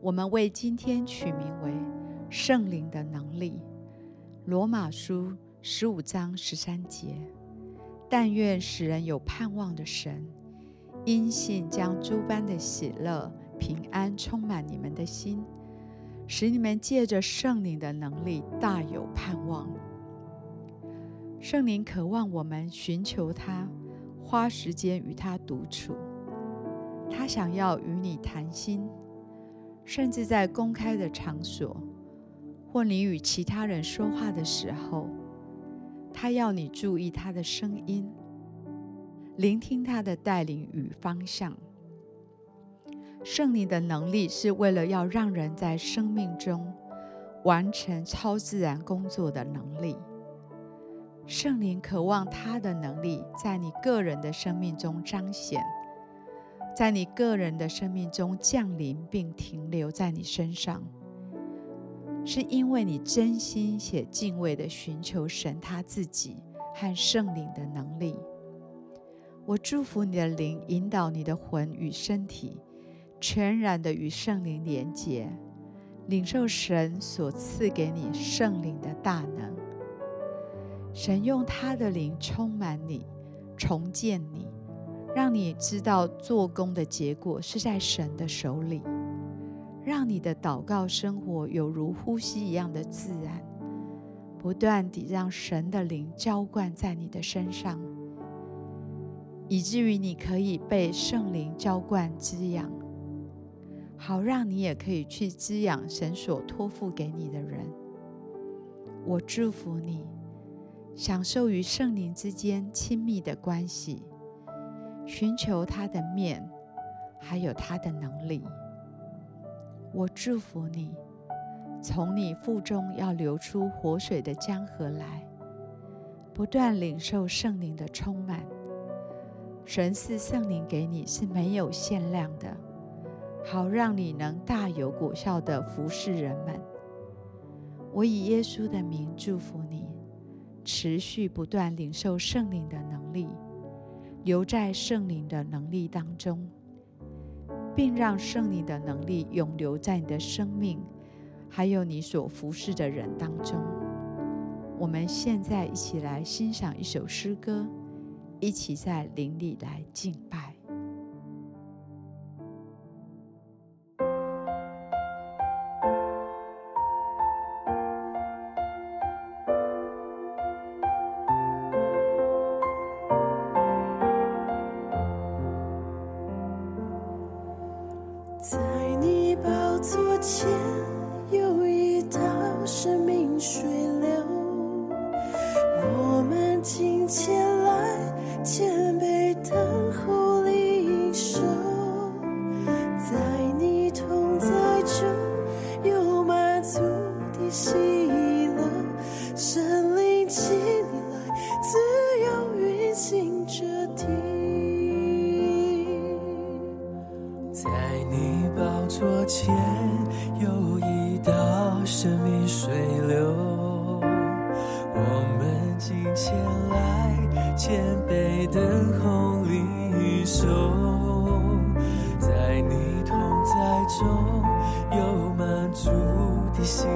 我们为今天取名为“圣灵的能力”。罗马书十五章十三节。但愿使人有盼望的神，因信将诸般的喜乐、平安充满你们的心，使你们借着圣灵的能力大有盼望。圣灵渴望我们寻求他，花时间与他独处。他想要与你谈心。甚至在公开的场所，或你与其他人说话的时候，他要你注意他的声音，聆听他的带领与方向。圣灵的能力是为了要让人在生命中完成超自然工作的能力。圣灵渴望他的能力在你个人的生命中彰显。在你个人的生命中降临并停留在你身上，是因为你真心且敬畏地寻求神他自己和圣灵的能力。我祝福你的灵引导你的魂与身体，全然地与圣灵连结，领受神所赐给你圣灵的大能。神用他的灵充满你，重建你。让你知道做工的结果是在神的手里，让你的祷告生活有如呼吸一样的自然，不断地让神的灵浇灌在你的身上，以至于你可以被圣灵浇灌滋养，好让你也可以去滋养神所托付给你的人。我祝福你，享受与圣灵之间亲密的关系。寻求他的面，还有他的能力。我祝福你，从你腹中要流出活水的江河来，不断领受圣灵的充满。神赐圣灵给你是没有限量的，好让你能大有果效地服侍人们。我以耶稣的名祝福你，持续不断领受圣灵的能力。留在圣灵的能力当中，并让圣灵的能力永留在你的生命，还有你所服侍的人当中。我们现在一起来欣赏一首诗歌，一起在灵里来敬拜。在你宝座前有一道生命水有一道生命水流，我们今前来谦卑等候离手，在你同在中有满足的心。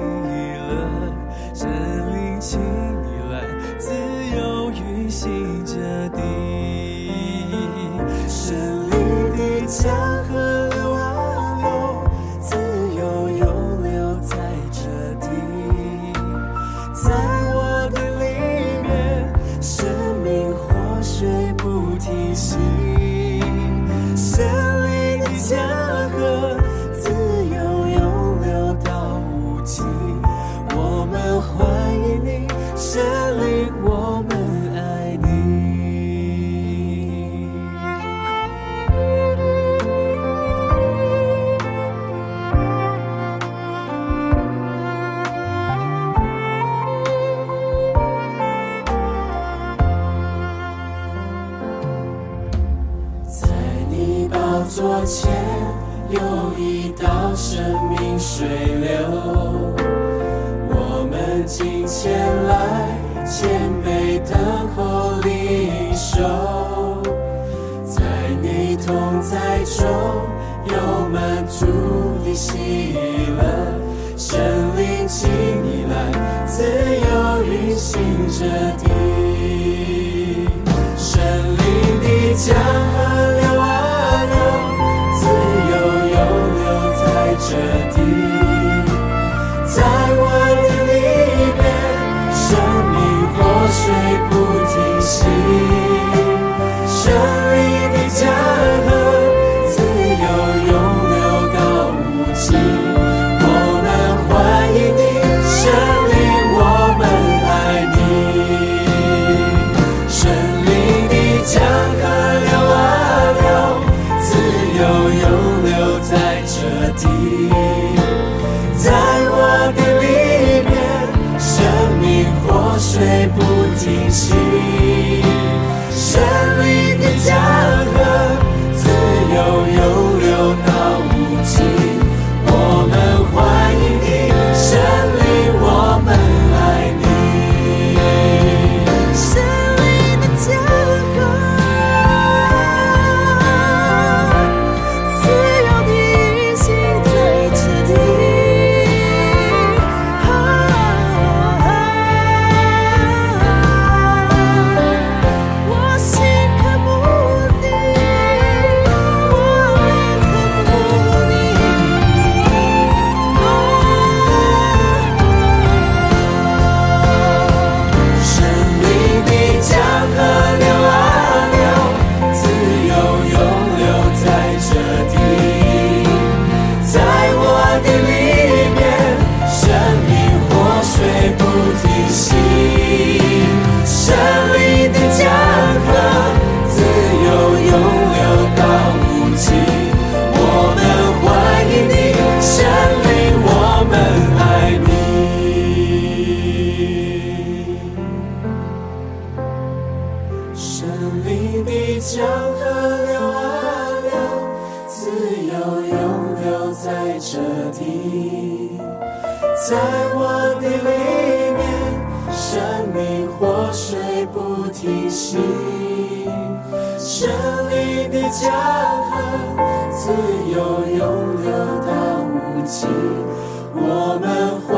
左前有一道生命水流，我们今前来谦卑等候领受，在你同在中有满足的喜乐，神灵请你来自由运行着地。在我的里面，生命活水不停息，胜利的江河，自由永流到无尽，我们。活。